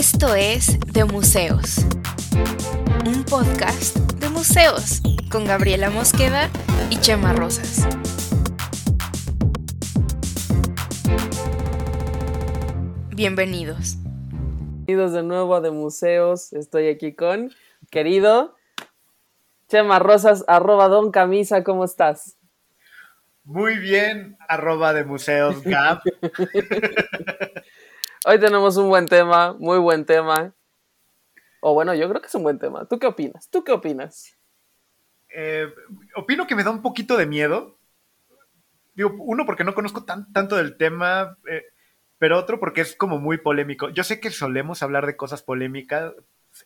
Esto es De Museos, un podcast de museos con Gabriela Mosqueda y Chema Rosas. Bienvenidos. Bienvenidos de nuevo a De Museos. Estoy aquí con querido Chema Rosas, arroba Don Camisa, ¿cómo estás? Muy bien, arroba de Museos Gap. Hoy tenemos un buen tema, muy buen tema. O bueno, yo creo que es un buen tema. ¿Tú qué opinas? ¿Tú qué opinas? Eh, opino que me da un poquito de miedo. Digo, uno, porque no conozco tan, tanto del tema, eh, pero otro, porque es como muy polémico. Yo sé que solemos hablar de cosas polémicas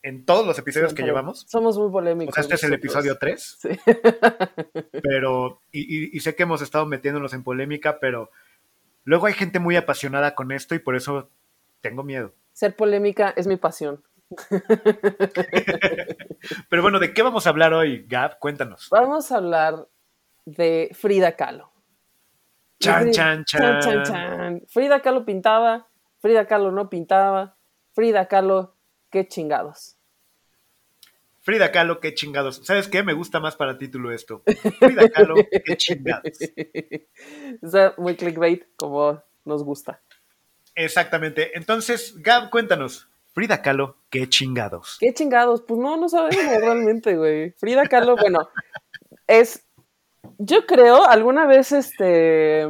en todos los episodios que llevamos. Somos muy polémicos. O sea, este es el episodio 3. Sí. pero, y, y sé que hemos estado metiéndonos en polémica, pero luego hay gente muy apasionada con esto y por eso tengo miedo. Ser polémica es mi pasión. Pero bueno, ¿de qué vamos a hablar hoy, Gab? Cuéntanos. Vamos a hablar de Frida Kahlo. Chan, chan, chan. chan, chan, Frida Kahlo pintaba, Frida Kahlo no pintaba, Frida Kahlo, qué chingados. Frida Kahlo, qué chingados. ¿Sabes qué? Me gusta más para título esto. Frida Kahlo, qué chingados. O sea, muy clickbait, como nos gusta. Exactamente. Entonces, Gab, cuéntanos. Frida Kahlo, qué chingados. ¿Qué chingados? Pues no, no sabemos realmente, güey. Frida Kahlo, bueno, es. Yo creo, alguna vez, este.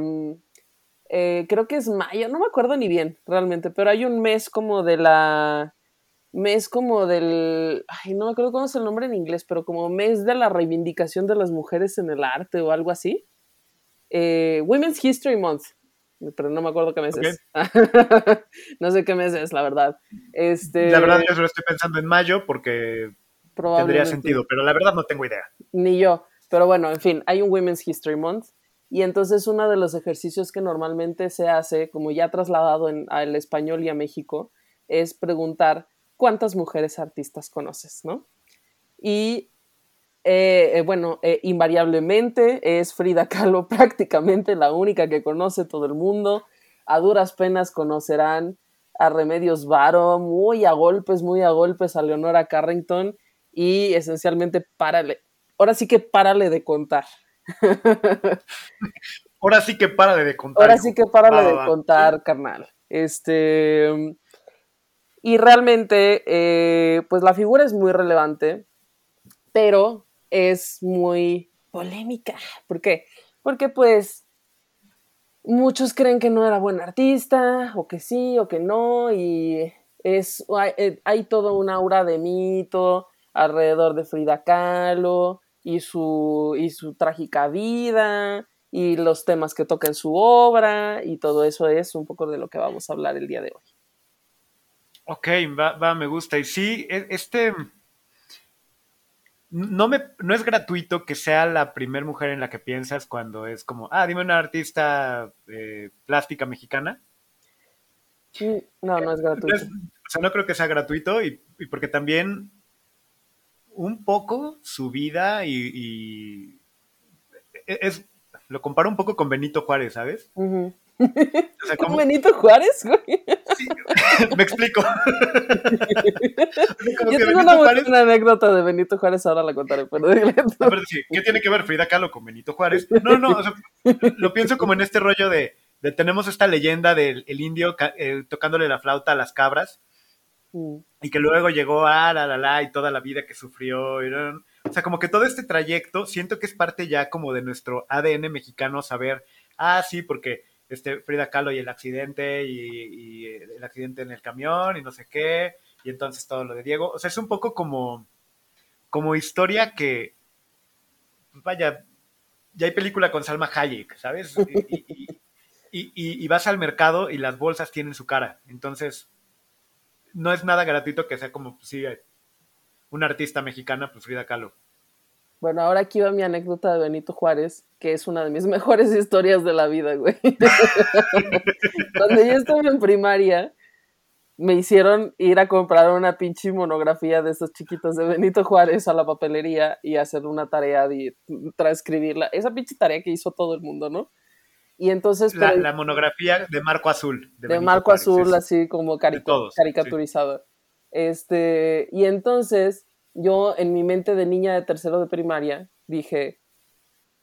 Eh, creo que es mayo, no me acuerdo ni bien, realmente, pero hay un mes como de la. Mes como del. Ay, no me acuerdo cómo es el nombre en inglés, pero como mes de la reivindicación de las mujeres en el arte o algo así. Eh, Women's History Month pero no me acuerdo qué mes es. no sé qué mes es, la verdad. Este... La verdad, yo solo estoy pensando en mayo porque tendría sentido, pero la verdad no tengo idea. Ni yo. Pero bueno, en fin, hay un Women's History Month. Y entonces uno de los ejercicios que normalmente se hace, como ya trasladado en, al español y a México, es preguntar cuántas mujeres artistas conoces, ¿no? Y eh, eh, bueno, eh, invariablemente es Frida Kahlo prácticamente la única que conoce todo el mundo. A duras penas conocerán a Remedios Varo, muy a golpes, muy a golpes a Leonora Carrington y esencialmente párale. Ahora sí que párale de contar. Ahora sí que párale de contar. Ahora sí que párale de contar, carnal. Este. Y realmente, pues la figura es muy relevante, pero es muy polémica. ¿Por qué? Porque pues muchos creen que no era buen artista, o que sí, o que no, y es, hay, eh, hay todo un aura de mito alrededor de Frida Kahlo y su, y su trágica vida y los temas que toca en su obra y todo eso es un poco de lo que vamos a hablar el día de hoy. Ok, va, va me gusta. Y sí, e, este, no, me, no es gratuito que sea la primera mujer en la que piensas cuando es como, ah, dime una artista eh, plástica mexicana. No, no es gratuito. o sea, no creo que sea gratuito y, porque también un poco su vida y, e, es, lo comparo un poco con Benito Juárez, ¿sabes? ¿Con Benito Juárez, me explico. Yo tengo una, anécdota de Benito Juárez, ahora la contaré, pero, ¿Qué tiene que ver Frida Kahlo con Benito Juárez? No, no, lo pienso como en este rollo de, tenemos esta leyenda del indio eh, tocándole la flauta a las cabras mm. y que luego llegó a la la la y toda la vida que sufrió. o sea, como que todo este trayecto siento que es parte ya como de nuestro ADN mexicano saber, ah, sí, porque este, Frida Kahlo y el accidente y, el accidente en el camión y no sé qué, y entonces todo lo de Diego. O sea, es un poco como, como historia que, vaya, ya hay película con Salma Hayek, ¿sabes? Y, vas al mercado y las bolsas tienen su cara. Entonces, no es nada gratuito que sea como, pues, sí, artista mexicana, pues Frida Kahlo. Bueno, ahora aquí va mi anécdota de Benito Juárez, que es una de mis mejores historias de la vida, güey. Cuando yo estuve en primaria, me hicieron ir a comprar una pinche monografía de esos chiquitos de Benito Juárez a la papelería y hacer una tarea de transcribirla. Esa pinche tarea que hizo todo el mundo, ¿no? Y entonces... La, monografía de Marco Azul. De, Marco Azul, así como caricaturizado. Este, y entonces yo en mi mente de niña de tercero de primaria dije,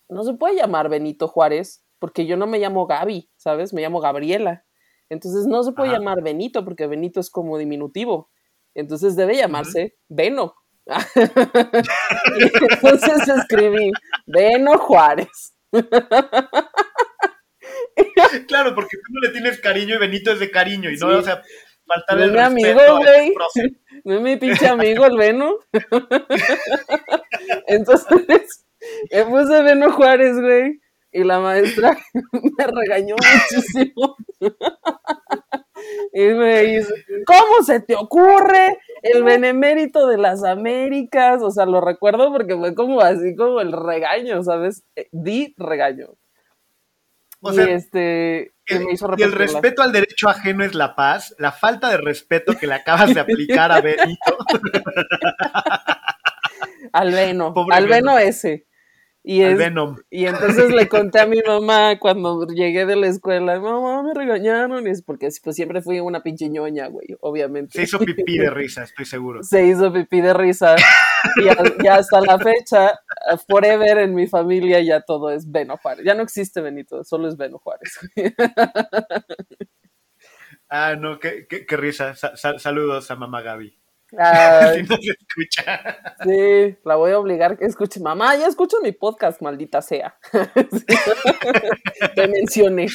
no se puede llamar Benito Juárez porque yo no me llamo Gaby, ¿sabes? Me llamo Gabriela. Entonces no se puede llamar Benito porque Benito es como diminutivo. Entonces debe llamarse Beno. entonces escribí Beno Juárez. claro, porque tú no le tienes cariño y Benito es de cariño y no, o sea, faltar no es mi amigo, güey. No es mi pinche amigo el Beno. Entonces, me puse Beno Juárez, güey. Y la maestra me regañó muchísimo. y me dice, ¿cómo se te ocurre el benemérito de las Américas? O sea, lo recuerdo porque fue como así como el regaño, ¿sabes? Eh, di regaño. O sea, y este, el, y el respeto al derecho ajeno es la paz, la falta de respeto que le acabas de aplicar a Benito. al Beno, al Beno ese. Y, es, y entonces le conté a mi mamá cuando llegué de la escuela, mamá, me regañaron, y es porque pues, siempre fui una pinche ñoña, güey, obviamente. Se hizo pipí de risa, estoy seguro. Se hizo pipí de risa. y ya hasta la fecha, forever en mi familia ya todo es Beno Juárez. Ya no existe Benito, solo es Beno Juárez. ah, no, qué, qué, risa. saludos a mamá Gaby. No se escucha. Sí, la voy a obligar que escuche. Mamá, ya escucho mi podcast, maldita sea. Te mencioné.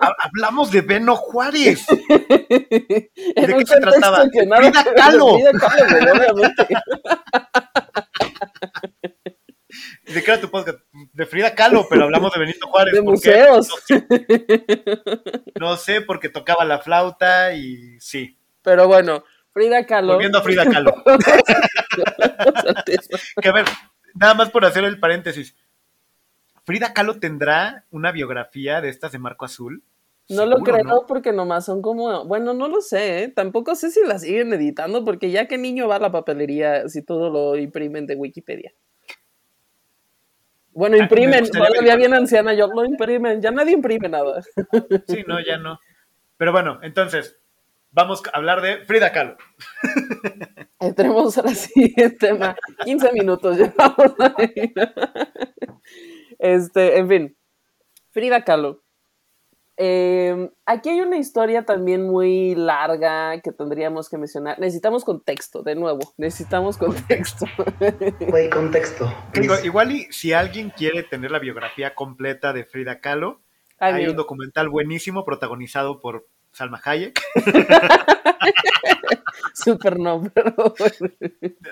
Hablamos de Beno Juárez. ¿De qué se trataba? Frida Kahlo. Frida Kahlo, obviamente. ¿De qué era tu podcast? De Frida Kahlo, pero hablamos de Benito Juárez. De museos. no sé, porque tocaba la flauta y sí. Pero bueno, Frida Kahlo. Volviendo a Frida Kahlo. que a ver, nada más por hacer el paréntesis. ¿Frida Kahlo tendrá una biografía de estas de Marco Azul? No lo creo porque nomás son como, bueno, no lo sé, ¿eh? tampoco sé si la siguen editando porque ya que niño va a la papelería si todo lo imprimen de Wikipedia. Bueno, ah, imprimen, todavía bien anciana, yo lo imprimen, ya nadie imprime nada. Sí, no, ya no. Pero bueno, entonces, vamos a hablar de Frida Kahlo. Entremos a la siguiente tema. 15 minutos llevamos ahí. Este, en fin, Frida Kahlo. Em, aquí hay una historia también muy larga que tendríamos que mencionar. Necesitamos contexto, de nuevo. Necesitamos contexto. Güey, contexto. igual y si alguien quiere tener la biografía completa de Frida Kahlo, hay un documental buenísimo protagonizado por Salma Hayek. Super no, pero...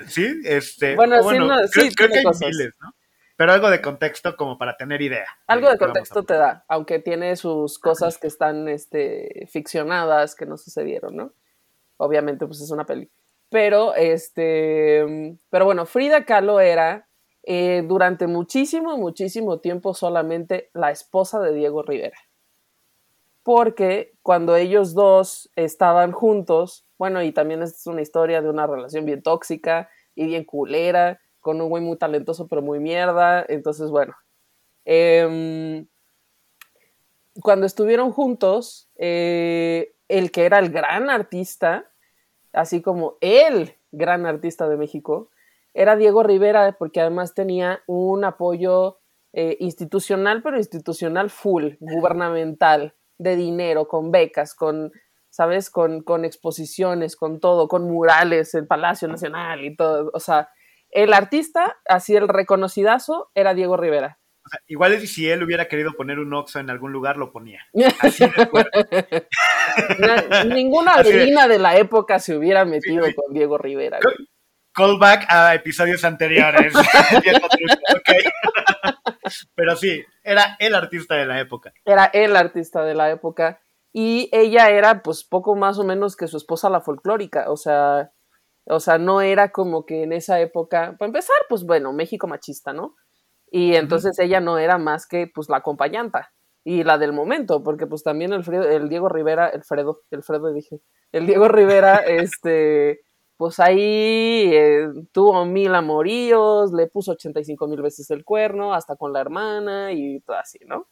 Sí, este... Bueno, sí, creo, que hay miles, ¿no? Pero algo de contexto como para tener idea. Algo de, contexto te da, aunque tiene sus cosas que están este, ficcionadas, que no sucedieron, ¿no? Obviamente, pues es una peli. Pero, este, pero bueno, Frida Kahlo era eh, durante muchísimo, muchísimo tiempo solamente la esposa de Diego Rivera porque cuando ellos dos estaban juntos, bueno, y también es una historia de una relación bien tóxica y bien culera, con un güey muy talentoso pero muy mierda, entonces bueno, em, cuando estuvieron juntos, eh, el que era el gran artista, así como el gran artista de México, era Diego Rivera, porque además tenía un apoyo eh, institucional, pero institucional full, gubernamental de dinero, con becas, con, ¿sabes? Con, con exposiciones, con todo, con murales, el Palacio Nacional y todo. O sea, el artista, así el reconocidazo, era Diego Rivera. O sea, igual es si él hubiera querido poner un Oxxo en algún lugar, lo ponía. ninguna Adelina de la época se hubiera metido con Diego Rivera. Callback a episodios anteriores. Pero sí, era el artista de la época. Era el artista de la época. Y ella era, pues, poco más o menos que su esposa la folclórica. O sea, o sea, no era como que en esa época, para empezar, pues bueno, México machista, ¿no? Y entonces ella no era más que, pues, la acompañanta y la del momento, porque pues también el, el Diego Rivera, el Fredo, el Fredo dije, el Diego Rivera, este, pues ahí eh, tuvo mil amoríos, le puso 85 mil veces el cuerno, hasta con la hermana y todo así, ¿no?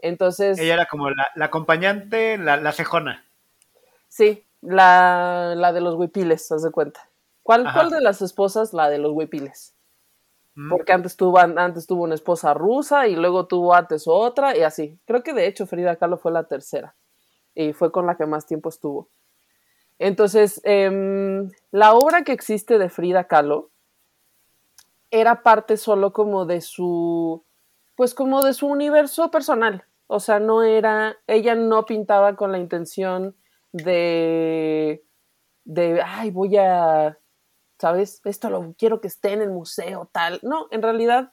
Entonces... Ella era como la, acompañante, la, cejona. Sí, La, la de los huipiles, haz de cuenta. ¿Cuál. ¿Cuál de las esposas? La de los huipiles. Mm. Porque antes tuvo, antes tuvo una esposa rusa y luego tuvo antes otra y así. Creo que de hecho Frida Kahlo fue la tercera y fue con la que más tiempo estuvo. Entonces, em, la obra que existe de Frida Kahlo era parte solo como de su, pues como de su universo personal. O sea, no era, ella no pintaba con la intención de, de, ay, voy a, ¿sabes? Esto lo quiero que esté en el museo, tal. No, en realidad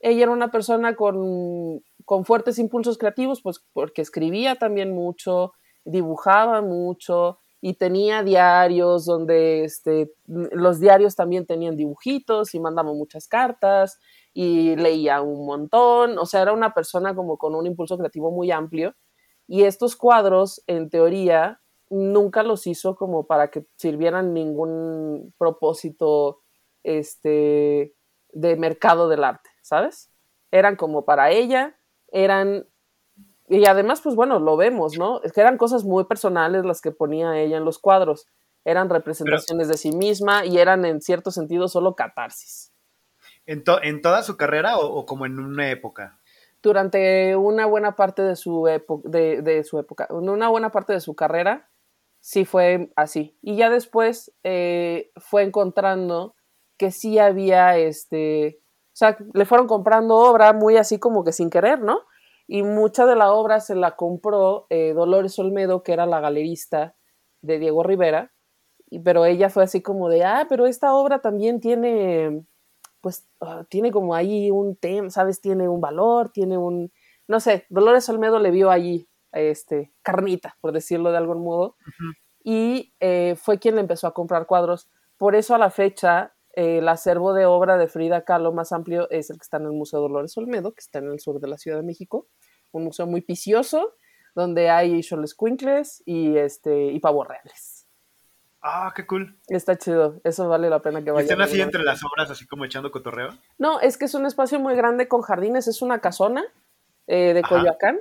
ella era una persona con, con fuertes impulsos creativos, pues porque escribía también mucho, dibujaba mucho y tenía diarios donde este, los diarios también tenían dibujitos y mandaba muchas cartas y leía un montón, o sea, era una persona como con un impulso creativo muy amplio y estos cuadros, en teoría, nunca los hizo como para que sirvieran ningún propósito este, de mercado del arte, ¿sabes? Eran como para ella, eran y además, pues bueno, lo vemos, ¿no? Es que eran cosas muy personales las que ponía ella en los cuadros. Eran representaciones de sí misma y eran en cierto sentido solo catarsis. ¿En, to- en toda su carrera o, o como en una época? Durante una buena parte de su, época, de, de su época, una buena parte de su carrera, sí fue así. Y ya después eh, fue encontrando que sí había, este, o sea, le fueron comprando obra muy así como que sin querer, ¿no? Y mucha de la obra se la compró eh, Dolores Olmedo, que era la galerista de Diego Rivera, y, pero ella fue así como de, ah, pero esta obra también tiene, pues, uh, tiene como ahí un tema, ¿sabes? Tiene un valor, tiene un, no sé, Dolores Olmedo le vio allí, este, carnita, por decirlo de algún modo, uh -huh. y eh, fue quien le empezó a comprar cuadros. Por eso a la fecha el acervo de obra de Frida Kahlo más amplio es el que está en el Museo Dolores Olmedo, que está en el sur de la Ciudad de México, un museo muy vicioso, donde hay Xolescuincles y, este, y pavos reales. Ah, qué cool. Está chido, eso vale la pena que vayan. ¿Están así entre las obras, así como echando cotorreo? No, es que es un espacio muy grande con jardines, es una casona eh, de Coyoacán.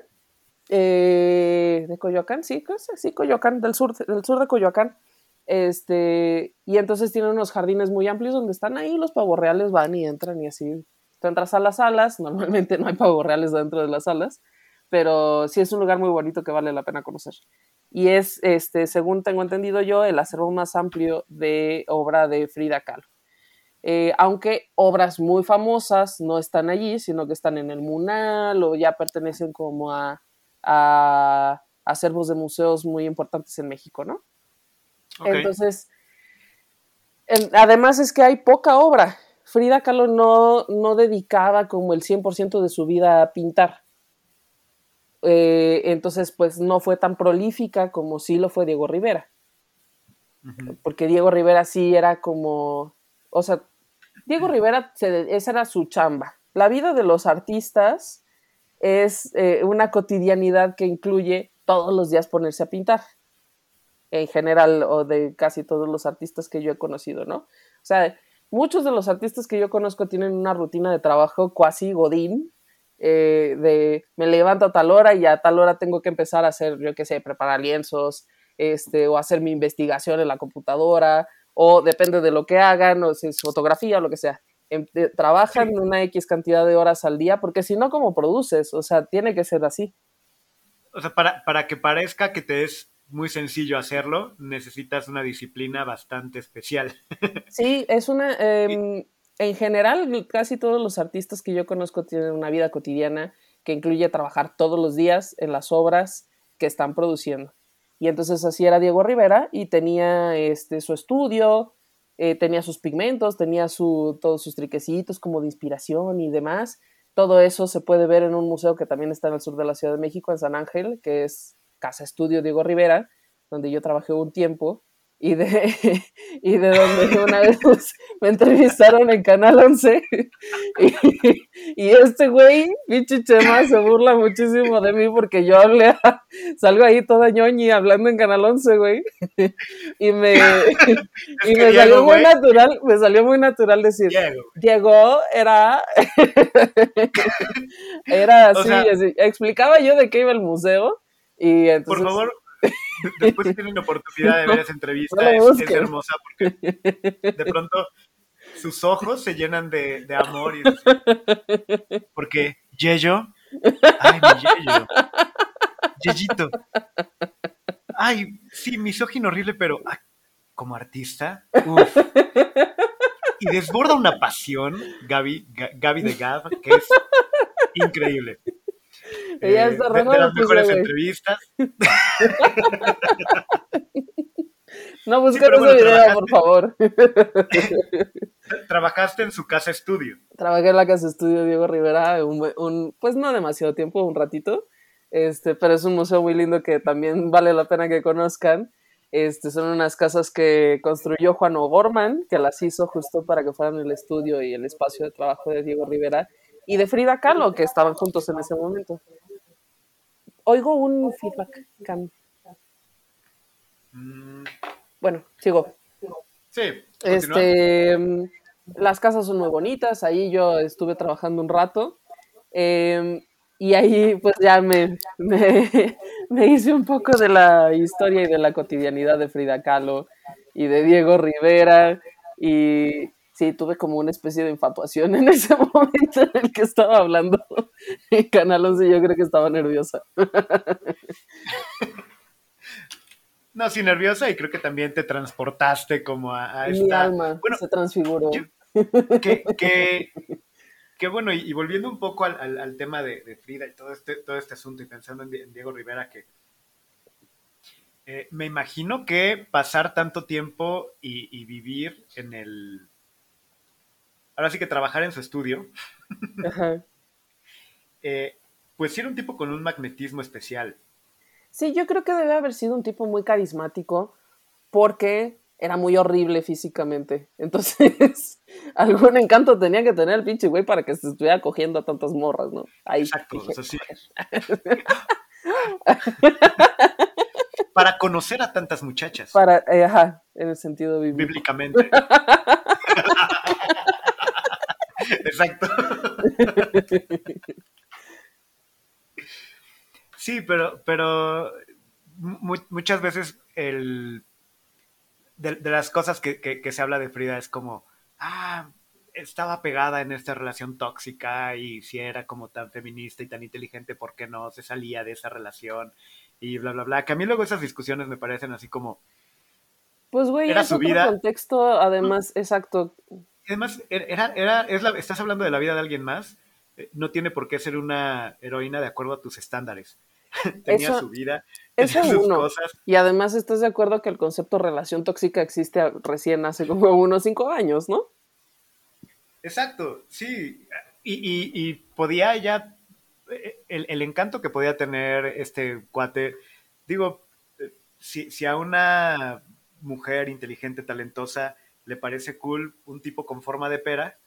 Eh, de Coyoacán, sí, sí, Coyoacán, del sur, del sur de Coyoacán. Este, y entonces tiene unos jardines muy amplios donde están ahí los pavos reales, van y entran y así. Tú entras a las salas, normalmente no hay pavos reales dentro de las salas, pero sí es un lugar muy bonito que vale la pena conocer. Y es, este, según tengo entendido yo, el acervo más amplio de obra de Frida Kahlo. Eh, aunque obras muy famosas no están allí, sino que están en el Munal o ya pertenecen como a, a acervos de museos muy importantes en México, ¿no? Okay. Entonces, en, además es que hay poca obra. Frida Kahlo no, no dedicaba como el 100% de su vida a pintar. Eh, entonces, pues no fue tan prolífica como sí lo fue Diego Rivera. Uh -huh. Porque Diego Rivera sí era como, o sea, Diego Rivera, se, esa era su chamba. La vida de los artistas es eh, una cotidianidad que incluye todos los días ponerse a pintar en general o de casi todos los artistas que yo he conocido, ¿no? O sea, muchos de los artistas que yo conozco tienen una rutina de trabajo cuasi godín, eh, de me levanto a tal hora y a tal hora tengo que empezar a hacer, yo qué sé, preparar lienzos, este, o hacer mi investigación en la computadora, o depende de lo que hagan, o si es fotografía o lo que sea. En, eh, trabajan sí. una X cantidad de horas al día, porque si no, ¿cómo produces? O sea, tiene que ser así. O sea, para, para que parezca que te es muy sencillo hacerlo, necesitas una disciplina bastante especial. Sí, es una... Eh, en general, casi todos los artistas que yo conozco tienen una vida cotidiana que incluye trabajar todos los días en las obras que están produciendo. Y entonces así era Diego Rivera y tenía este, su estudio, eh, tenía sus pigmentos, tenía su, todos sus triquecitos como de inspiración y demás. Todo eso se puede ver en un museo que también está en el sur de la Ciudad de México, en San Ángel, que es Casa Estudio Diego Rivera, donde yo trabajé un tiempo y de, y de donde una vez me entrevistaron en Canal 11 y, y este güey, pinche Chema, se burla muchísimo de mí porque yo hablé, a, salgo ahí toda ñoñi hablando en Canal 11, güey, y me, y me salió muy natural, me salió muy natural decir, Diego, Diego era, era así, o sea, así, explicaba yo de qué iba el museo y entonces... Por favor, después tienen la oportunidad de ver esa entrevista, No es, hermosa porque de pronto sus ojos se llenan de, de amor y porque Yeyo, ay mi Yeyo, Yeyito, ay sí misógino horrible, pero ah, como artista, uf. y desborda una pasión, Gaby, Ga- Gaby de Gab, que es increíble. Ella Eh, está de, de las pues, mejores entrevistas. No pero bueno, ese video, por favor. Trabajaste en su casa estudio. Trabajé en la casa estudio Diego Rivera, un, un- pues no demasiado tiempo, un ratito, este, pero es un museo muy lindo que también vale la pena que conozcan. Este, son unas casas que construyó Juan O'Gorman, que las hizo justo para que fueran el estudio y el espacio de trabajo de Diego Rivera, y de Frida Kahlo, que estaban juntos en ese momento. Oigo un feedback, Cam. Mm, Bueno, sigo. sí. Este, mm, las casas son muy bonitas, ahí yo estuve trabajando un rato eh, y ahí pues ya me, me, me hice un poco de la historia y de la cotidianidad de Frida Kahlo y de Diego Rivera y sí, tuve como una especie de infatuación en ese momento en el que estaba hablando en Canal 11 yo creo que estaba nerviosa. No, sí, nerviosa y creo que también te transportaste como a, a Mi esta... alma Bueno, se transfiguró. yo- que, que, que bueno, y, y volviendo un poco al, al- al tema de, de Frida y todo este, todo este asunto y pensando en, Di- en Diego Rivera, que eh, me imagino que pasar tanto tiempo y, y vivir en el... Ahora sí que trabajar en su estudio, Ajá. eh, pues sí era un tipo con un magnetismo especial. Sí, yo creo que debe haber sido un tipo muy carismático porque era muy horrible físicamente. Entonces, algún encanto tenía que tener el pinche güey para que se estuviera cogiendo a tantas morras, ¿no? Ahí Exacto, dije, o sea, sí. Para conocer a tantas muchachas, para, eh, ajá, en el sentido bíblico. bíblicamente. Exacto. Sí, pero, pero mu- muchas veces el, de, de las cosas que, que- que se habla de Frida es como, ah, estaba pegada en esta relación tóxica y si era como tan feminista y tan inteligente, ¿por qué no se salía de esa relación? Y bla, bla, bla. Que a mí luego esas discusiones me parecen así como, Pues, güey, Era es su otro vida. contexto, además, exacto. Además, era, era, es la- estás hablando de la vida de alguien más, eh, no tiene por qué ser una heroína de acuerdo a tus estándares. tenía Eso- su vida, tenía sus uno. cosas. Y además, ¿estás de acuerdo que el concepto relación tóxica existe recién hace como unos cinco años, ¿no? Exacto, sí. Y, y- y podía ya, el, el encanto que podía tener este cuate, digo, eh, si, si a una mujer inteligente, talentosa, le parece cool un tipo con forma de pera,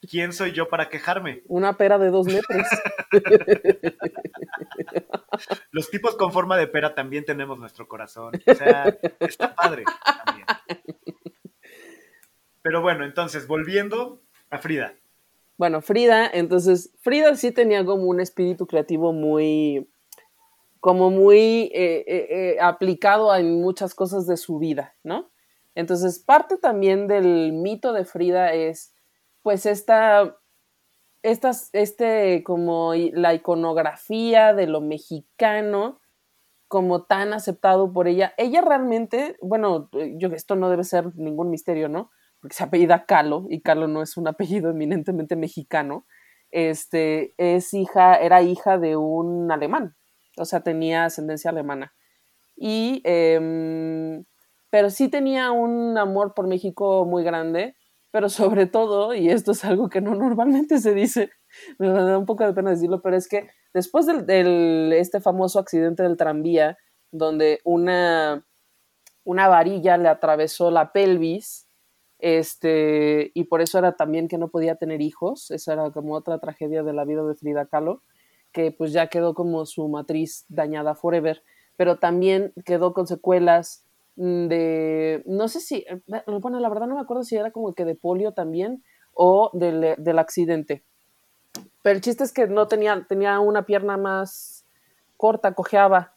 ¿quién soy yo para quejarme? Una pera de dos metros. Los tipos con forma de pera también tenemos nuestro corazón. O sea, está padre también. Pero bueno, entonces, volviendo a Frida. Bueno, Frida, entonces, Frida sí tenía como un espíritu creativo muy, como muy eh, eh, eh, aplicado en muchas cosas de su vida, ¿no? Entonces, parte también del mito de Frida es, pues, esta, estas, este, como la iconografía de lo mexicano, como tan aceptado por ella. Ella realmente, bueno, eh, yo esto no debe ser ningún misterio, ¿no? Porque se apellida Calo, y Calo no es un apellido eminentemente mexicano. Este, es hija, era hija de un alemán, o sea, tenía ascendencia alemana. Y, em, pero sí tenía un amor por México muy grande, pero sobre todo, y esto es algo que no normalmente se dice, me da un poco de pena decirlo, pero es que después del- este famoso accidente del tranvía, donde una, una varilla le atravesó la pelvis, este, y por eso era también que no podía tener hijos, esa era como otra tragedia de la vida de Frida Kahlo, que pues ya quedó como su matriz dañada forever, pero también quedó con secuelas de, no sé si, eh, bueno, la verdad no me acuerdo si era como que de polio también o del, del accidente. Pero el chiste es que no tenía, tenía una pierna más corta, cojeaba.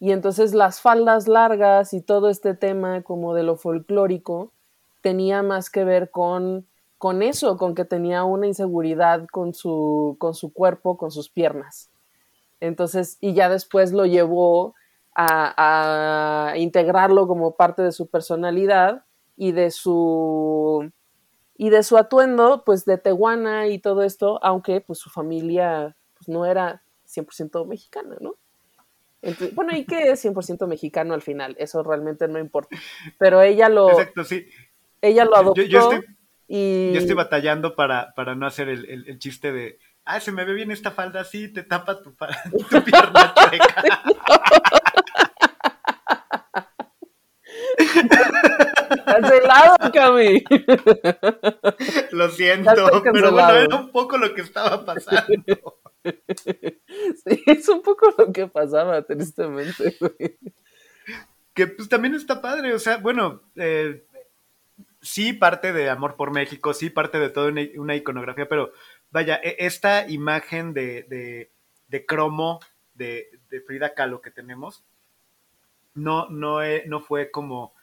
Y entonces las faldas largas y todo este tema como de lo folclórico tenía más que ver con, con eso, con que tenía una inseguridad con su, con su cuerpo, con sus piernas. Entonces, y ya después lo llevó a, a integrarlo como parte de su personalidad y de su y de su atuendo, pues de Tehuana y todo esto, aunque pues su familia pues, no era 100% mexicana, ¿no? bueno, ¿y qué es 100% mexicano al final? Eso realmente no importa. Pero ella lo... Exacto, sí. Ella lo adoptó yo, estoy, y... Yo estoy batallando para, para no hacer el, el, chiste de, ah, se me ve bien esta falda así, te tapa tu, tu pierna chueca. Cancelado, Cami. Lo siento, pero bueno, era un poco lo que estaba pasando. Sí, es un poco lo que pasaba, tristemente, Que pues también está padre, o sea, bueno, eh, sí parte de Amor por México, sí parte de toda una, iconografía, pero vaya, e, esta imagen de, de, cromo de, de, Frida Kahlo que tenemos, no, no, no fue como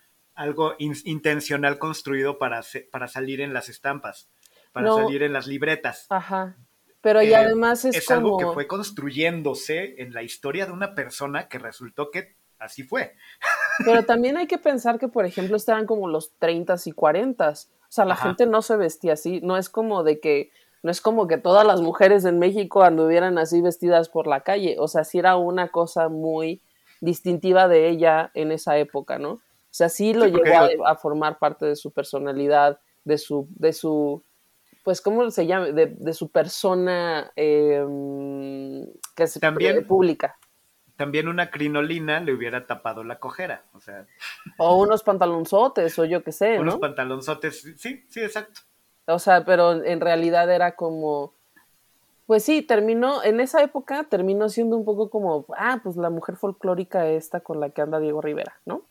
algo intencional construido para, para salir en las estampas, para salir en las libretas. Ajá. Pero y eh, además es, es algo que fue construyéndose en la historia de una persona que resultó que así fue. Pero también hay que pensar que, por ejemplo, estaban como los 30 y 40. O sea, la gente no se vestía así. No es como de que, no es como que todas las mujeres en México anduvieran así vestidas por la calle. O sea, sí era una cosa muy distintiva de ella en esa época, ¿no? O sea, sí lo llevó a, formar parte de su personalidad, de su, de su, pues, ¿cómo se llama? De, su persona em, que es también, pública. También una crinolina le hubiera tapado la cojera, o sea. O unos pantalonzotes, o yo qué sé, Unos pantalonzotes, sí, sí, exacto. O sea, pero en realidad era como, pues sí, terminó, en esa época terminó siendo un poco como, ah, pues la mujer folclórica esta con la que anda Diego Rivera, ¿no?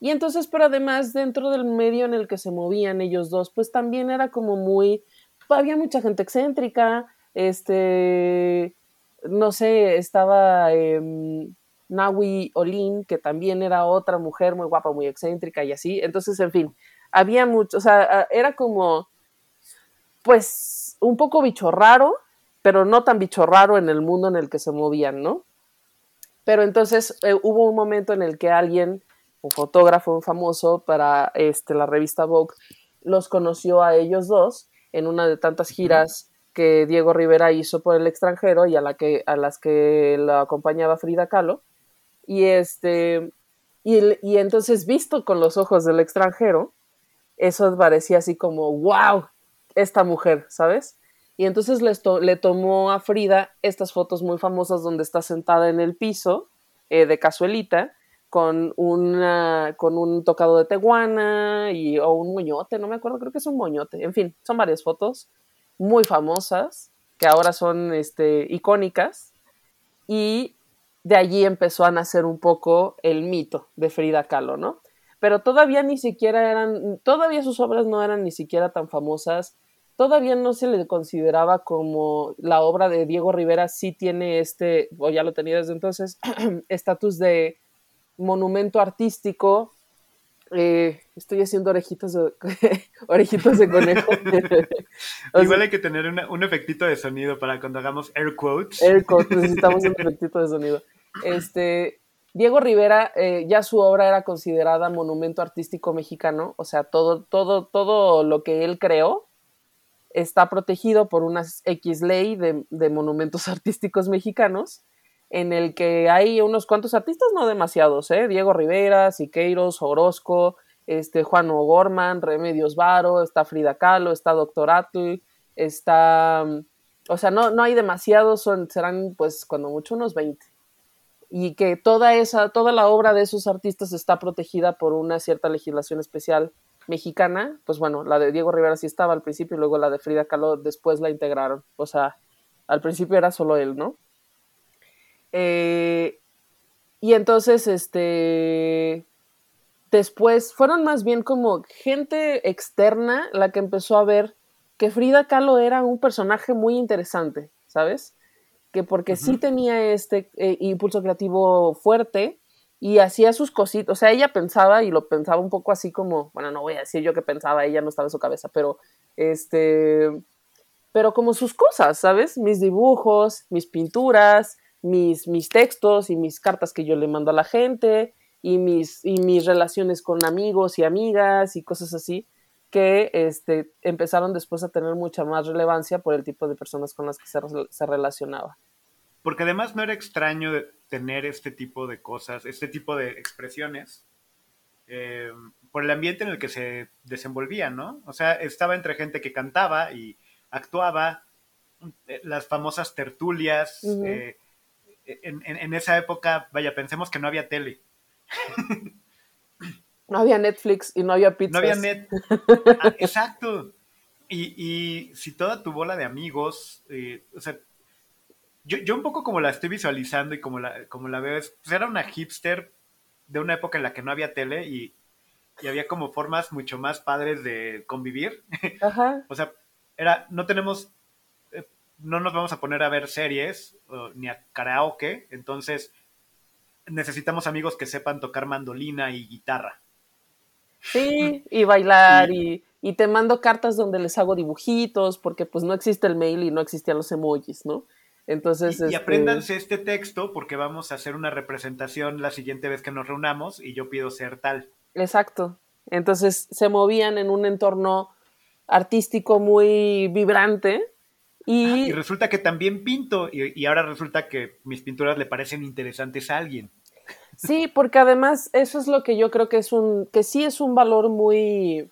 Y entonces, pero además, dentro del medio en el que se movían ellos dos, pues también era como muy, había mucha gente excéntrica, este, no sé, estaba eh, Nawi Olin, que también era otra mujer muy guapa, muy excéntrica y así. Entonces, en fin, había mucho, o sea, era como, pues, un poco bicho raro, pero no tan bicho raro en el mundo en el que se movían, ¿no? Pero entonces eh, hubo un momento en el que alguien un fotógrafo famoso para este, la revista Vogue, los conoció a ellos dos en una de tantas giras que Diego Rivera hizo por el extranjero y a, la que, a las que lo acompañaba Frida Kahlo. Y, este, y, entonces, visto con los ojos del extranjero, eso parecía así como, wow, esta mujer, ¿sabes? Y entonces le tomó a Frida estas fotos muy famosas donde está sentada en el piso eh, de casuelita con, una, con un tocado de teguana y, o un moñote, no me acuerdo, creo que es un moñote. En fin, son varias fotos muy famosas que ahora son este, icónicas y de allí empezó a nacer un poco el mito de Frida Kahlo, ¿no? Pero todavía ni siquiera eran, todavía sus obras no eran ni siquiera tan famosas, todavía no se le consideraba como la obra de Diego Rivera sí tiene este, o ya lo tenía desde entonces, estatus de monumento artístico. Eh, estoy haciendo orejitos de, orejitos de conejo. Igual hay que tener un efectito de sonido para cuando hagamos air quotes. Air quotes, necesitamos un efectito de sonido. Este, Diego Rivera, eh, ya su obra era considerada monumento artístico mexicano, o sea, todo, todo, todo lo que él creó está protegido por una X ley de, de monumentos artísticos mexicanos en el que hay unos cuantos artistas, no demasiados, ¿eh? Diego Rivera, Siqueiros, Orozco, este, Juan O'Gorman, Remedios Varo, está Frida Kahlo, está Doctor Atl, está... O sea, no, no hay demasiados, son, serán pues cuando mucho unos 20. Y que toda esa, toda la obra de esos artistas está protegida por una cierta legislación especial mexicana. Pues bueno, la de Diego Rivera sí estaba al principio y luego la de Frida Kahlo después la integraron. O sea, al principio era solo él, ¿no? Eh, y entonces, este, después fueron más bien como gente externa la que empezó a ver que Frida Kahlo era un personaje muy interesante, ¿sabes? Que porque sí tenía este eh, impulso creativo fuerte y hacía sus cositas, o sea, ella pensaba y lo pensaba un poco así como, bueno, no voy a decir yo que pensaba, ella no estaba en su cabeza, pero este, pero como sus cosas, ¿sabes? Mis dibujos, mis pinturas, mis, mis textos y mis cartas que yo le mando a la gente y mis, y mis relaciones con amigos y amigas y cosas así que este, empezaron después a tener mucha más relevancia por el tipo de personas con las que se, se relacionaba. Porque además no era extraño tener este tipo de cosas, este tipo de expresiones, eh, por el ambiente en el que se desenvolvía, ¿no? O sea, estaba entre gente que cantaba y actuaba, eh, las famosas tertulias. Eh, en, esa época, vaya, pensemos que no había tele. No había Netflix y no había pizza. No había net. Ah, exacto. Y, y, si toda tu bola de amigos, o sea, yo, yo, un poco como la estoy visualizando y como la, como la veo, es, pues era una hipster de una época en la que no había tele y, y había como formas mucho más padres de convivir. Ajá. o sea, era, no tenemos, eh, no nos vamos a poner a ver series ni a karaoke, entonces necesitamos amigos que sepan tocar mandolina y guitarra. Sí, y bailar y, y, te mando cartas donde les hago dibujitos porque pues no existe el mail y no existían los emojis, ¿no? Entonces, y, este... apréndanse este texto porque vamos a hacer una representación la siguiente vez que nos reunamos y yo pido ser tal. Exacto. Entonces se movían en un entorno artístico muy vibrante. Y, y resulta que también pinto y, y, ahora resulta que mis pinturas le parecen interesantes a alguien. Sí, porque además eso es lo que yo creo que es un, que sí es un valor muy,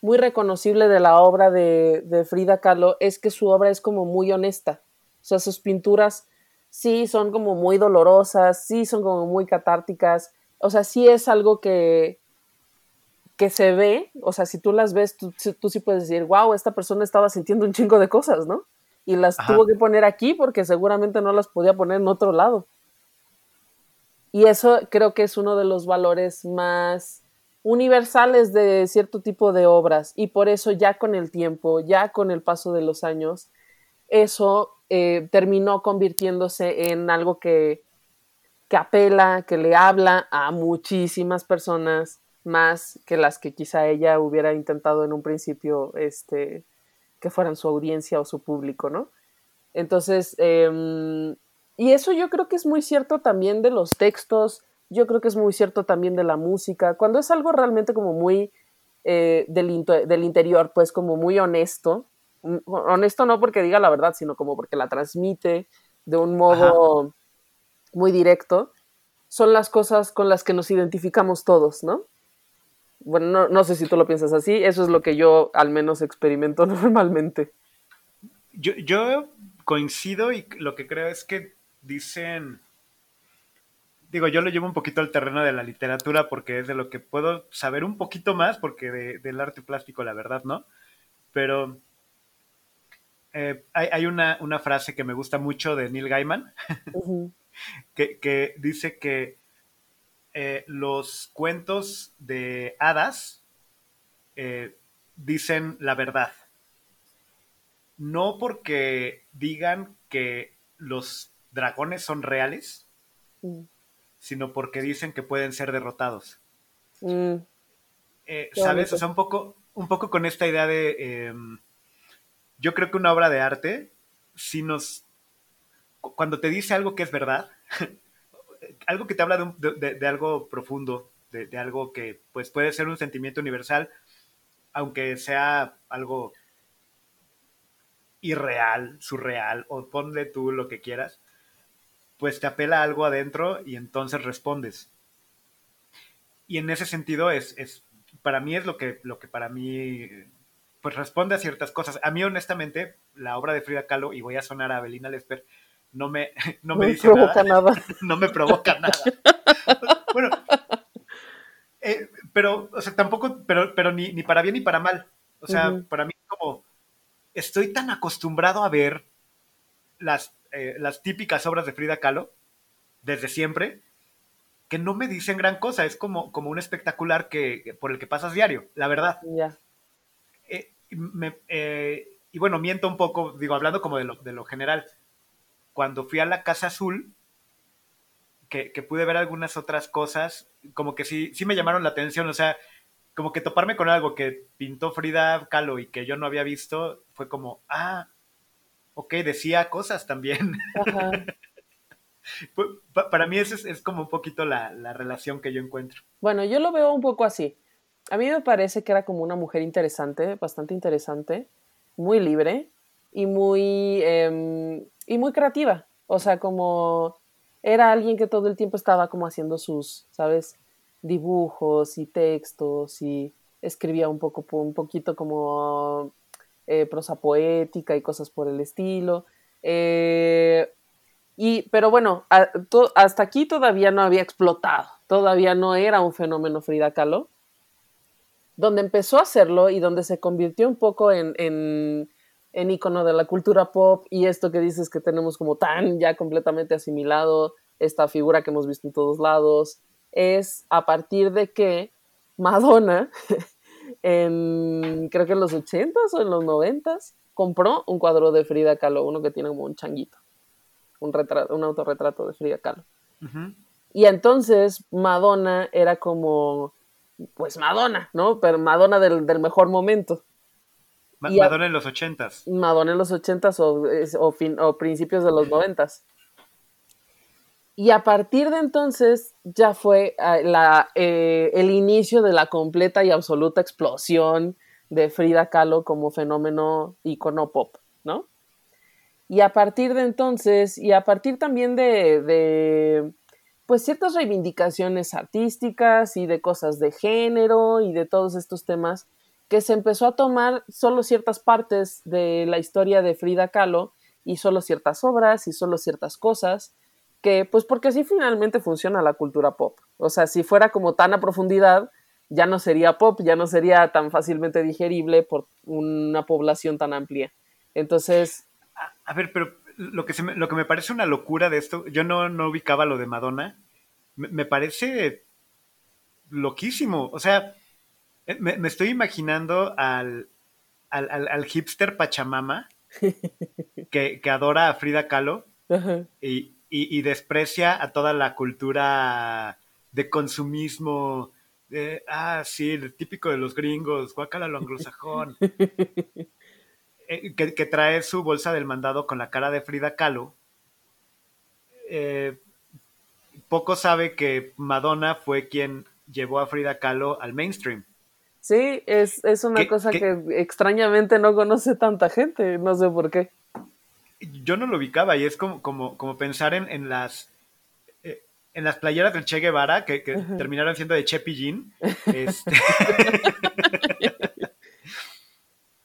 muy reconocible de la obra de, de Frida Kahlo, es que su obra es como muy honesta. O sea, sus pinturas sí son como muy dolorosas, sí son como muy catárticas. O sea, sí es algo que, que se ve. O sea, si tú las ves, tú, tú sí puedes decir, wow, esta persona estaba sintiendo un chingo de cosas, ¿no? Y las tuvo que poner aquí porque seguramente no las podía poner en otro lado. Y eso creo que es uno de los valores más universales de cierto tipo de obras. Y por eso ya con el tiempo, ya con el paso de los años, eso eh, terminó convirtiéndose en algo que, que apela, que le habla a muchísimas personas más que las que quizá ella hubiera intentado en un principio este, que fueran su audiencia o su público, ¿no? Entonces, em, y eso yo creo que es muy cierto también de los textos, yo creo que es muy cierto también de la música, cuando es algo realmente como muy eh, del, del, interior, pues como muy honesto, honesto no porque diga la verdad, sino como porque la transmite de un modo muy directo, son las cosas con las que nos identificamos todos, ¿no? Bueno, no, sé si tú lo piensas así, eso es lo que yo al menos experimento normalmente. Yo, yo coincido y lo que creo es que dicen, digo, yo lo llevo un poquito al terreno de la literatura porque es de lo que puedo saber un poquito más, porque del arte plástico la verdad, ¿no? Pero eh, hay, una, frase que me gusta mucho de Neil Gaiman, que, dice que eh, los cuentos de hadas eh, dicen la verdad. No porque digan que los dragones son reales, mm. sino porque dicen que pueden ser derrotados. Mm. ¿Sabes? O sea, un poco, un poco con esta idea de em, yo creo que una obra de arte, si nos, cuando te dice algo que es verdad, algo que te habla de, algo profundo, de, algo que pues puede ser un sentimiento universal, aunque sea algo irreal, surreal, o ponle tú lo que quieras, pues te apela algo adentro y entonces respondes. Y en ese sentido es, es para mí es lo que, lo que para mí pues responde a ciertas cosas. A mí, honestamente, la obra de Frida Kahlo, y voy a sonar a Belina Lesper, no me, no me, dice provoca nada. no me provoca nada. bueno, eh, pero, o sea, tampoco, pero, pero ni, ni, para bien ni para mal. O sea, para mí como estoy tan acostumbrado a ver las, eh, las típicas obras de Frida Kahlo desde siempre que no me dicen gran cosa. Es como, como un espectacular que, por el que pasas diario, la verdad. Eh, y bueno, miento un poco, digo, hablando como de lo, de lo general. Cuando fui a la Casa Azul, que, que, pude ver algunas otras cosas, como que sí, sí me llamaron la atención, o sea, como que toparme con algo que pintó Frida Kahlo y que yo no había visto, fue como, ah, ok, decía cosas también. Para mí esa es, como un poquito la, la, relación que yo encuentro. Bueno, yo lo veo un poco así. A mí me parece que era como una mujer interesante, bastante interesante, muy libre y muy, eh, y muy creativa. O sea, como era alguien que todo el tiempo estaba como haciendo sus, ¿sabes? Dibujos y textos y escribía un poco, un poquito como eh, prosa poética y cosas por el estilo. Eh, y, pero bueno, hasta aquí todavía no había explotado, todavía no era un fenómeno Frida Kahlo. Donde empezó a hacerlo y donde se convirtió un poco en, en icono de la cultura pop y esto que dices que tenemos como tan ya completamente asimilado, esta figura que hemos visto en todos lados, es a partir de que Madonna, en creo que en los 80s o en los 90s, compró un cuadro de Frida Kahlo, uno que tiene como un changuito un, retrato, un autorretrato de Frida Kahlo. Y entonces Madonna era como, pues Madonna, ¿no? Pero Madonna del, mejor momento. Madonna en los ochentas. Madonna en los ochentas o, o, principios de los noventas. Y a partir de entonces ya fue ah, la, eh, el inicio de la completa y absoluta explosión de Frida Kahlo como fenómeno icono pop, ¿no? Y a partir de entonces, y a partir también de, pues ciertas reivindicaciones artísticas y de cosas de género y de todos estos temas, que se empezó a tomar solo ciertas partes de la historia de Frida Kahlo y solo ciertas obras y solo ciertas cosas, que pues porque así finalmente funciona la cultura pop. O sea, si fuera como tan a profundidad, ya no sería pop, ya no sería tan fácilmente digerible por una población tan amplia. Entonces, a, ver, pero lo que, se me, lo que me parece una locura de esto, yo no, no ubicaba lo de Madonna, me, parece loquísimo. O sea, eh, me, estoy imaginando al, al, hipster Pachamama que, adora a Frida Kahlo y, y, desprecia a toda la cultura de consumismo. De, ah, sí, el típico de los gringos, guacala lo anglosajón. Eh, que, trae su bolsa del mandado con la cara de Frida Kahlo, eh, poco sabe que Madonna fue quien llevó a Frida Kahlo al mainstream. Sí, es, una cosa que extrañamente no conoce tanta gente, no sé por qué. Yo no lo ubicaba y es como, como, como pensar en, en las eh, en las playeras del Che Guevara que, terminaron siendo de Che Pillín. Este...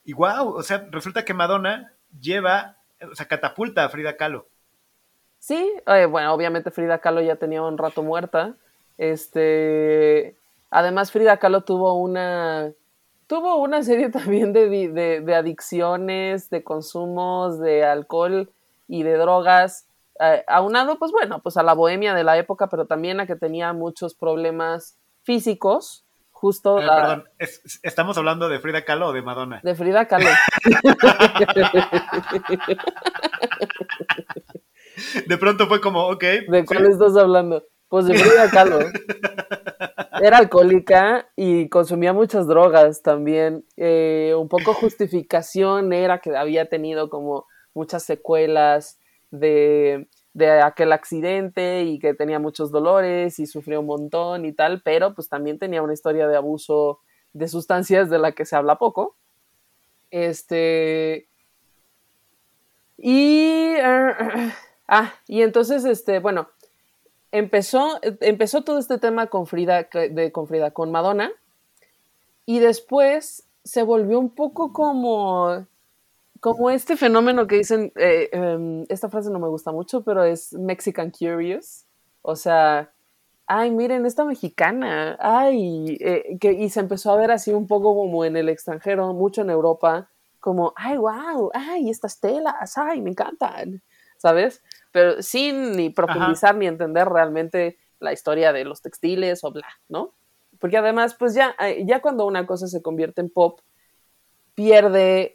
Y wow, o sea, resulta que Madonna lleva, o sea, catapulta a Frida Kahlo. Sí, eh, bueno, obviamente Frida Kahlo ya tenía un rato muerta. Este, además Frida Kahlo tuvo una, tuvo una serie también de, de, adicciones, de consumos de alcohol y de drogas, eh, aunado, pues bueno, pues a la bohemia de la época, pero también a que tenía muchos problemas físicos justo. Eh, perdón, ¿estamos hablando de Frida Kahlo o de Madonna? De Frida Kahlo. de pronto fue como, ok. ¿De cuál estás hablando? Pues de Frida Kahlo. Era alcohólica y consumía muchas drogas también. Eh, un poco justificación era que había tenido como muchas secuelas de de aquel accidente y que tenía muchos dolores y sufrió un montón y tal, pero pues también tenía una historia de abuso de sustancias de la que se habla poco. Este. Y. ah, y entonces, este, bueno, empezó, empezó todo este tema con Frida, de, con Frida, con Madonna, y después se volvió un poco como como este fenómeno que dicen, eh, em, esta frase no me gusta mucho, pero es Mexican Curious. O sea, ay, miren, esta mexicana, ay, eh, que, y se empezó a ver así un poco como en el extranjero, mucho en Europa, como, ay, wow, ay, estas telas, ay, me encantan, ¿sabes? Pero sin ni profundizar ni entender realmente la historia de los textiles o bla, ¿no? Porque además, pues ya, eh, ya cuando una cosa se convierte en pop, pierde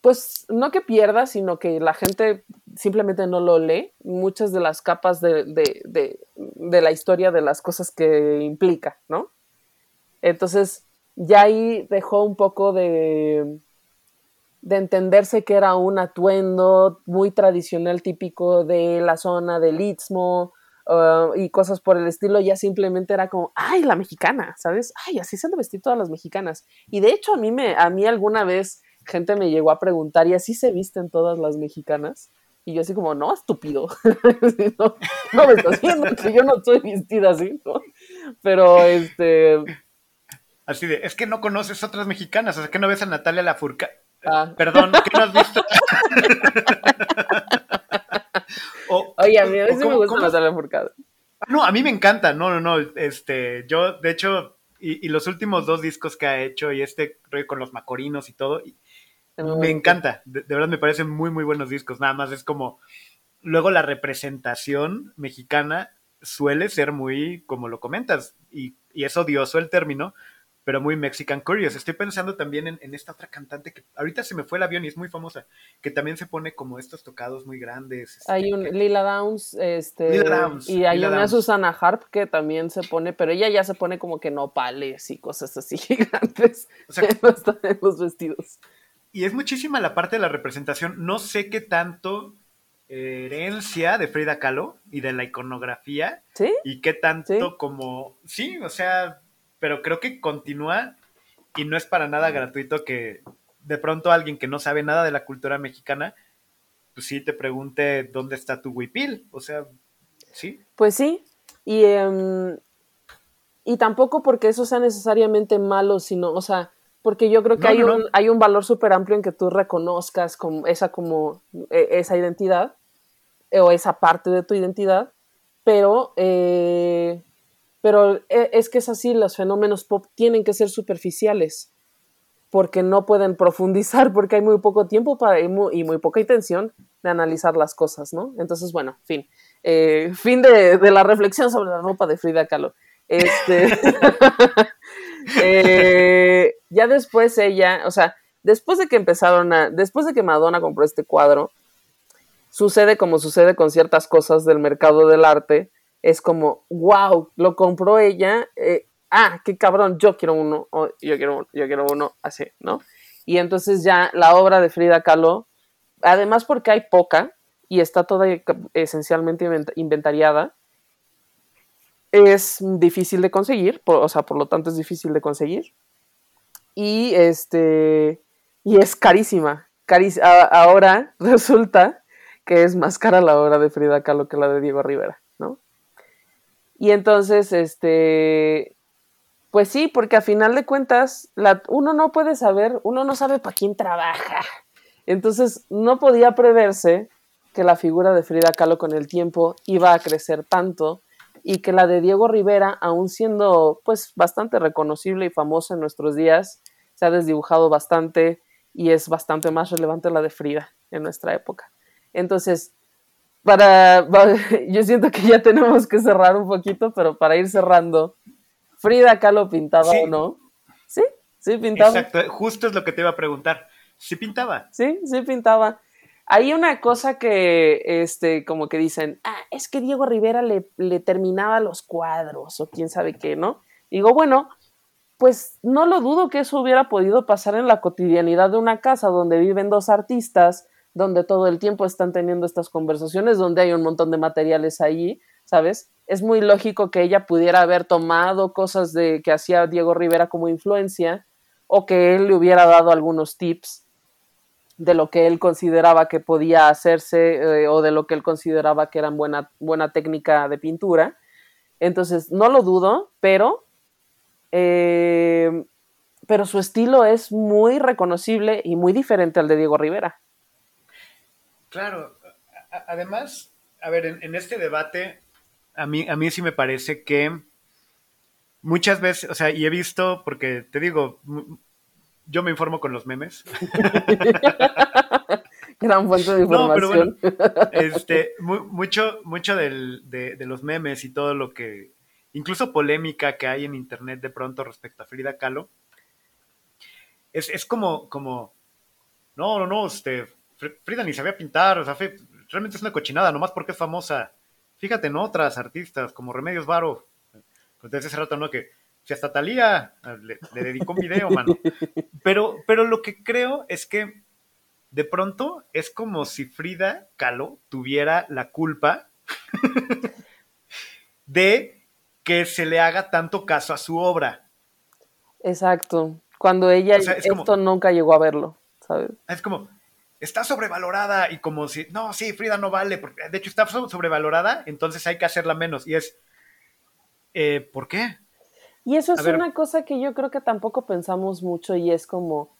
pues no que pierda, sino que la gente simplemente no lo lee, muchas de las capas de, de, la historia de las cosas que implica, ¿no? Entonces, ya ahí dejó un poco de, de entenderse que era un atuendo muy tradicional típico de la zona del Istmo uh, y cosas por el estilo, ya simplemente era como, ay, la mexicana, ¿sabes? Ay, así se han de vestir todas las mexicanas. Y de hecho a mí, me, a mí alguna vez gente me llegó a preguntar, ¿y así se visten todas las mexicanas? Y yo así como, no, estúpido. no, me estás viendo que yo no estoy vestida así, ¿no? Pero este... Así de, es que no conoces otras mexicanas, o sea, que no ves a Natalia la Furca. Ah. Perdón, ¿qué no has visto? Oye, a mí a veces me gusta Natalia Furcada. No, a mí me encanta, no, no, no, este, yo, de hecho, y, los últimos dos discos que ha hecho y este con los macorinos y todo, me encanta, de, verdad me parecen muy, muy buenos discos, nada más es como, luego la representación mexicana suele ser muy, como lo comentas, y, y es odioso el término, pero muy Mexican Curious. Estoy pensando también en, esta otra cantante que ahorita se me fue el avión y es muy famosa, que también se pone como estos tocados muy grandes. Este, hay un Lila Downs, este, Lila Downs, y hay una Susana Harp que también se pone, pero ella ya se pone como que nopales y cosas así gigantes o sea, en los vestidos y es muchísima la parte de la representación. No sé qué tanto herencia de Frida Kahlo y de la iconografía. ¿Sí? Y qué tanto como. Sí, o sea, pero creo que continúa y no es para nada gratuito que de pronto alguien que no sabe nada de la cultura mexicana, pues sí te pregunte dónde está tu huipil. O sea, sí. Pues sí. Y, em, y tampoco porque eso sea necesariamente malo, sino, o sea, porque yo creo que hay, Un, hay un valor súper amplio en que tú reconozcas como esa, como, e, esa identidad eh, o esa parte de tu identidad, pero, eh, pero e, es que es así, los fenómenos pop tienen que ser superficiales porque no pueden profundizar, porque hay muy poco tiempo para, y, muy, poca intención de analizar las cosas, ¿no? Entonces, bueno, fin. Eh, fin de, de, la reflexión sobre la ropa de Frida Kahlo. Este, eh, ya después ella, o sea, después de que empezaron a, después de que Madonna compró este cuadro, sucede como sucede con ciertas cosas del mercado del arte, es como, wow, lo compró ella, eh, ah, qué cabrón, yo quiero uno, yo quiero yo quiero uno, así, ¿no? Y entonces ya la obra de Frida Kahlo, además porque hay poca y está toda esencialmente inventariada, es difícil de conseguir, o sea, por lo tanto es difícil de conseguir. Y este y es carísima. ahora resulta que es más cara la obra de Frida Kahlo que la de Diego Rivera. Y entonces, este, pues sí, porque a final de cuentas, uno no puede saber, uno no sabe para quién trabaja. Entonces, no podía preverse que la figura de Frida Kahlo con el tiempo iba a crecer tanto y que la de Diego Rivera, aún siendo pues bastante reconocible y famosa en nuestros días, se ha desdibujado bastante y es bastante más relevante la de Frida en nuestra época. Entonces, para, yo siento que ya tenemos que cerrar un poquito, pero para ir cerrando, Frida Kahlo pintaba o no? Sí, sí pintaba. Exacto, justo es lo que te iba a preguntar. ¿Sí pintaba? Sí, sí pintaba. Hay una cosa que, este, como que dicen, ah, es que Diego Rivera le, le terminaba los cuadros o quién sabe qué, ¿no? Digo, bueno, pues no lo dudo que eso hubiera podido pasar en la cotidianidad de una casa donde viven dos artistas, donde todo el tiempo están teniendo estas conversaciones, donde hay un montón de materiales ahí, ¿sabes? Es muy lógico que ella pudiera haber tomado cosas de que hacía Diego Rivera como influencia o que él le hubiera dado algunos tips de lo que él consideraba que podía hacerse eh, o de lo que él consideraba que era buena, buena técnica de pintura. Entonces, no lo dudo, pero, eh, pero su estilo es muy reconocible y muy diferente al de Diego Rivera. Claro, además, a ver, en, este debate, a mí, a mí sí me parece que muchas veces, o sea, y he visto, porque te digo, yo me informo con los memes. Gran fuente de información. No, pero bueno, este, mucho, mucho de, los memes y todo lo que, incluso polémica que hay en internet de pronto respecto a Frida Kahlo, es, como, como, no, no, no, este, Frida ni sabía pintar, o sea, realmente es una cochinada, nomás porque es famosa. Fíjate en otras artistas, como Remedios Varo, desde hace rato, ¿no? Que si hasta Talía ah, le, dedicó un video, mano. Pero, pero lo que creo es que de pronto es como si Frida Kahlo tuviera la culpa de que se le haga tanto caso a su obra. Exacto. Cuando ella esto nunca llegó a verlo, ¿sabes? Es como, está sobrevalorada y como si, no, sí, Frida no vale, porque de hecho está sobrevalorada, entonces hay que hacerla menos. Y es, eh, ¿por qué? Y eso es una cosa que yo creo que tampoco pensamos mucho y es como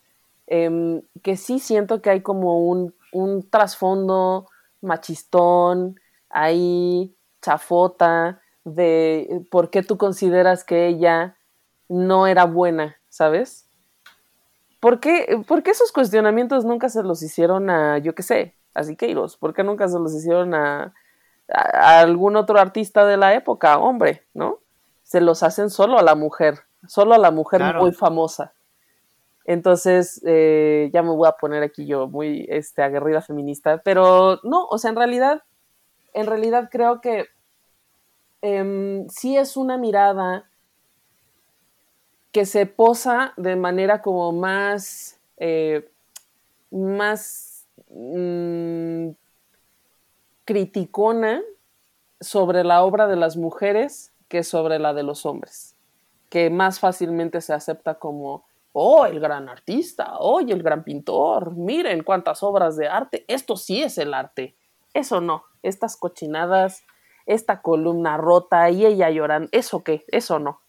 em, que sí siento que hay como un, un trasfondo machistón, ahí chafota, de por qué tú consideras que ella no era buena, ¿sabes? ¿Por qué, esos cuestionamientos nunca se los hicieron a, yo qué sé, a Siqueiros? ¿Por qué nunca se los hicieron a, algún otro artista de la época, hombre, ¿no? Se los hacen solo a la mujer, solo a la mujer muy famosa. Entonces, eh, ya me voy a poner aquí yo muy este, aguerrida feminista, pero no, o sea, en realidad, en realidad creo que eh, sí es una mirada que se posa de manera como más, eh, más mm, criticona sobre la obra de las mujeres que sobre la de los hombres, que más fácilmente se acepta como, oh, el gran artista, oh, el gran pintor, miren cuántas obras de arte, esto sí es el arte, eso no, estas cochinadas, esta columna rota y ella llorando, eso qué, eso no.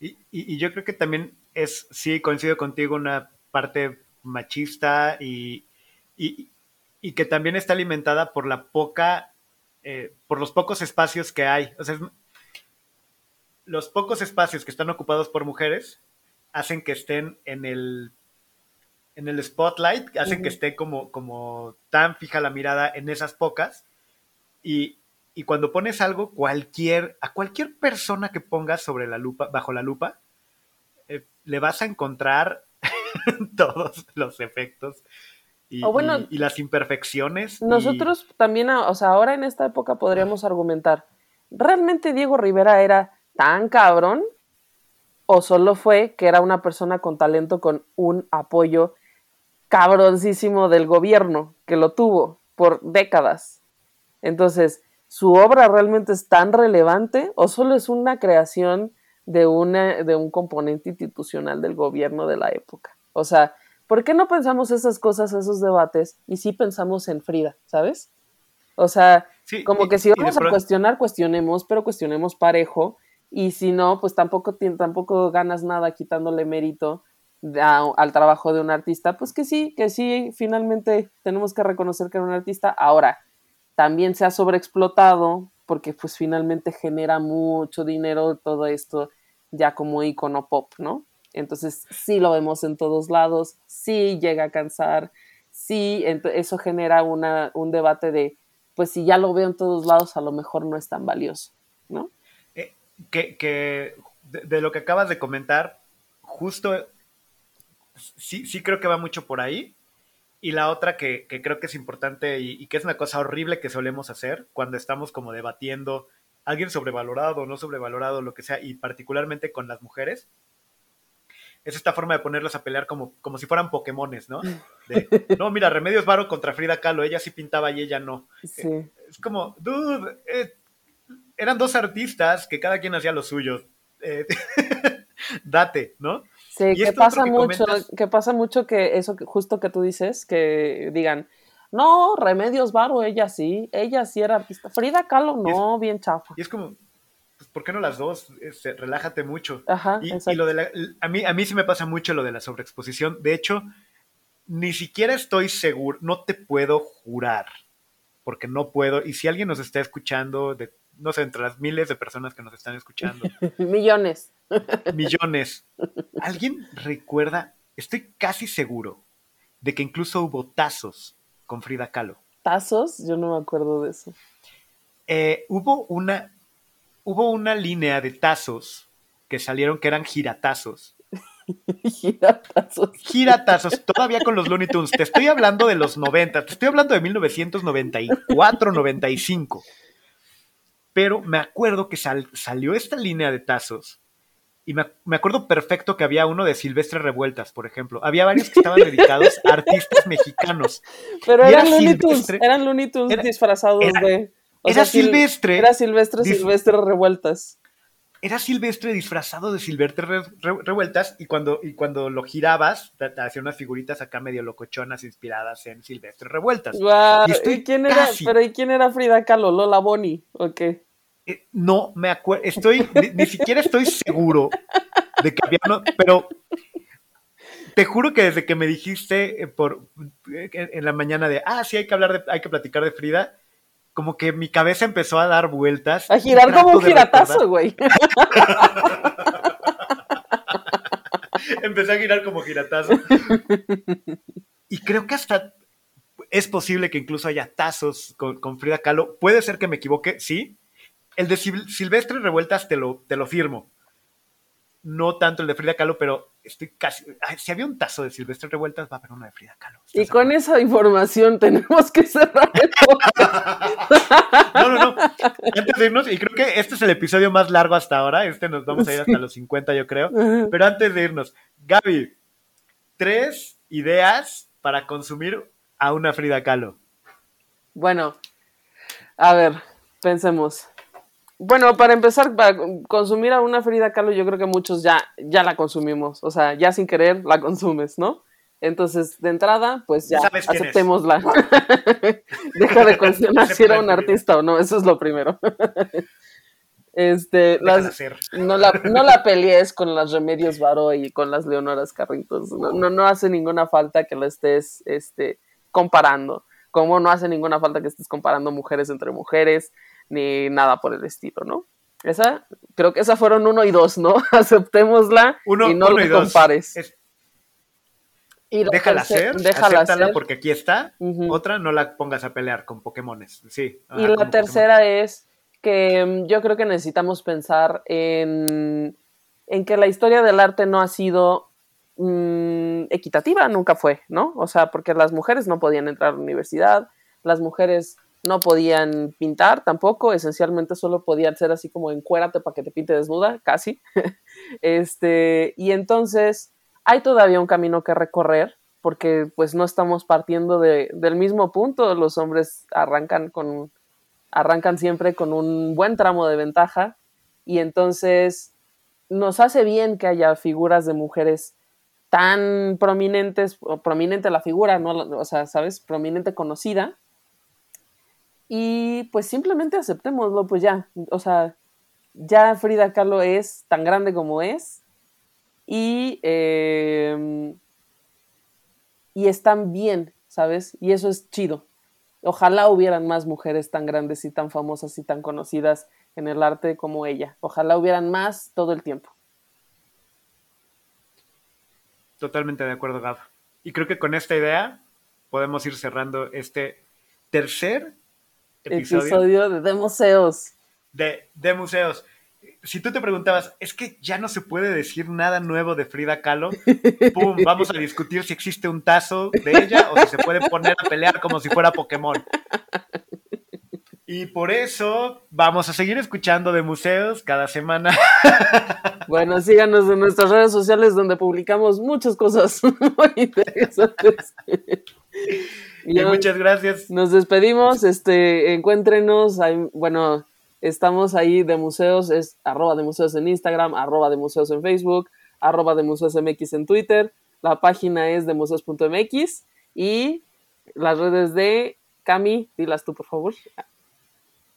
Y, yo creo que también es, sí, coincido contigo, una parte machista y, que también está alimentada por la poca, eh, por los pocos espacios que hay. O sea, los pocos espacios que están ocupados por mujeres hacen que estén en el en el spotlight, hacen que esté como, como tan fija la mirada en esas pocas. Y, y cuando pones algo, cualquier, a cualquier persona que pongas sobre la lupa, bajo la lupa, eh, le vas a encontrar todos los efectos y, las imperfecciones. Nosotros también, o sea, ahora en esta época podríamos argumentar, ¿realmente Diego Rivera era tan cabrón? ¿O solo fue que era una persona con talento con un apoyo cabroncísimo del gobierno que lo tuvo por décadas? Entonces, ¿su obra realmente es tan relevante o solo es una creación de, una, de un componente institucional del gobierno de la época? O sea, ¿por qué no pensamos esas cosas, esos debates, y sí pensamos en Frida, ¿sabes? O sea, como que si vamos a cuestionar, cuestionemos, pero cuestionemos parejo, y si no, pues tampoco, tampoco ganas nada quitándole mérito al trabajo de un artista, pues que sí, que sí, finalmente tenemos que reconocer que era un artista. Ahora, también se ha sobreexplotado porque pues finalmente genera mucho dinero todo esto ya como icono pop, ¿no? Entonces sí lo vemos en todos lados, sí llega a cansar, sí, eso genera una, un debate de, pues si ya lo veo en todos lados, a lo mejor no es tan valioso, ¿no? Eh, que, de, lo que acabas de comentar, justo sí, sí creo que va mucho por ahí. Y la otra que, creo que es importante y, que es una cosa horrible que solemos hacer cuando estamos como debatiendo alguien sobrevalorado o no sobrevalorado, lo que sea, y particularmente con las mujeres, es esta forma de ponerlos a pelear como, como si fueran Pokémones, ¿no? no, mira, Remedios Varo contra Frida Kahlo, ella sí pintaba y ella no. Eh, es como, dude, eh, eran dos artistas que cada quien hacía lo suyo. Eh, date, ¿no? Sí, que pasa mucho, que pasa mucho que eso justo que tú dices, que digan, no, Remedios Varo, ella sí, ella sí era artista. Frida Kahlo, no, bien chafa. Y es como, pues, ¿por qué no las dos? Este, relájate mucho. Ajá, y, y, lo de la, a mí, a mí sí me pasa mucho lo de la sobreexposición. De hecho, ni siquiera estoy seguro, no te puedo jurar, porque no puedo. Y si alguien nos está escuchando de no sé, entre las miles de personas que nos están escuchando. Millones. Millones. ¿Alguien recuerda? Estoy casi seguro de que incluso hubo tazos con Frida Kahlo. ¿Tazos? Yo no me acuerdo de eso. Eh, hubo una hubo una línea de tazos que salieron que eran giratazos Giratazos. Giratazos, todavía con los Looney Tunes. Te estoy hablando de los 90, te estoy hablando de 1994, 95. Pero me acuerdo que salió esta línea de tazos y me, acuerdo perfecto que había uno de Silvestre Revueltas, por ejemplo. Había varios que estaban dedicados a artistas mexicanos. Pero eran, Looney Tunes, eran Looney Tunes disfrazados de... era Silvestre. Era Silvestre, Silvestre Revueltas. Era Silvestre disfrazado de Silvestre Revueltas y cuando, y cuando lo girabas, te, hacía unas figuritas acá medio locochonas inspiradas en Silvestre Revueltas. y quién era, pero ¿y quién era Frida Kahlo? ¿Lola Boni o qué? Eh, no me acuerdo, estoy, ni, siquiera estoy seguro de que había, pero te juro que desde que me dijiste eh, por, eh, en la mañana de, ah, sí, hay que hablar de, hay que platicar de Frida, como que mi cabeza empezó a dar vueltas. A girar como un giratazo, güey. Empecé a girar como giratazo. Y creo que hasta es posible que incluso haya tazos con, con Frida Kahlo. Puede ser que me equivoque, sí, el de Silvestre Revueltas te lo, te lo firmo. No tanto el de Frida Kahlo, pero estoy casi. si había un tazo de Silvestre Revueltas, va a haber uno de Frida Kahlo. Y con esa información tenemos que cerrar el No, no, no. Antes de irnos, y creo que este es el episodio más largo hasta ahora. Este nos vamos a ir hasta los 50, yo creo. Pero antes de irnos, Gaby, tres ideas para consumir a una Frida Kahlo. Bueno, a ver, pensemos. Bueno, para empezar, para consumir a una Frida Kahlo, yo creo que muchos ya, ya la consumimos. O sea, ya sin querer la consumes, ¿no? Entonces, de entrada, pues ya aceptémosla. Deja de cuestionar si era un artista o no, eso es lo primero. este, no, la, no la pelees con las Remedios Varo y con las Leonoras Carritos. No, no, no, hace ninguna falta que la estés este, comparando. Como no hace ninguna falta que estés comparando mujeres entre mujeres ni nada por el estilo, ¿no? Esa, creo que esas fueron uno y dos, ¿no? Aceptémosla y no lo compares. Y déjala ser, déjala acéptala porque aquí está. Otra, no la pongas a pelear con Pokémones. Sí. Y la tercera es que mm, yo creo que necesitamos pensar en, en que la historia del arte no ha sido mm, equitativa, nunca fue, ¿no? O sea, porque las mujeres no podían entrar a la universidad, las mujeres no podían pintar tampoco, esencialmente solo podían ser así como encuérate para que te pinte desnuda, casi. este, y entonces hay todavía un camino que recorrer, porque pues no estamos partiendo de, del mismo punto, los hombres arrancan con arrancan siempre con un buen tramo de ventaja y entonces nos hace bien que haya figuras de mujeres tan prominentes, o prominente la figura, no, o sea, ¿sabes? Prominente conocida, y pues simplemente aceptémoslo, pues ya. O sea, ya Frida Kahlo es tan grande como es. Y, em, y están bien, ¿sabes? Y eso es chido. Ojalá hubieran más mujeres tan grandes y tan famosas y tan conocidas en el arte como ella. Ojalá hubieran más todo el tiempo. Totalmente de acuerdo, Gab. Y creo que con esta idea podemos ir cerrando este tercer episodio, de, de museos. De, de museos. Si tú te preguntabas, es que ya no se puede decir nada nuevo de Frida Kahlo, pum, vamos a discutir si existe un tazo de ella o si se puede poner a pelear como si fuera Pokémon. Y por eso vamos a seguir escuchando de museos cada semana. Bueno, síganos en nuestras redes sociales donde publicamos muchas cosas muy interesantes. Y muchas gracias. Nos despedimos, este, encuéntrenos, bueno, estamos ahí de museos, es arroba de museos en Instagram, arroba de museos en Facebook, arroba de museos MX en Twitter, la página es de museos.mx y las redes de Cami, dilas tú por favor.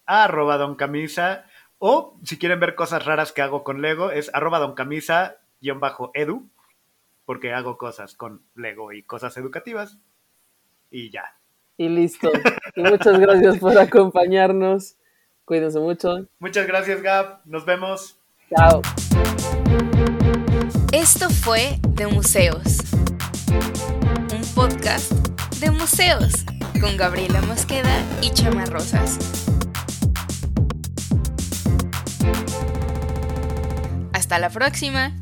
Arroba don camisa, o si quieren ver cosas raras que hago con Lego, es arroba don camisa bajo edu, porque hago cosas con Lego y cosas educativas y ya. Y listo. Y muchas gracias por acompañarnos. Cuídense mucho. Muchas gracias, Gab. Nos vemos. Chao. Esto fue De Museos, un podcast de museos con Gabriela Mosqueda y Chama Rosas. Hasta la próxima.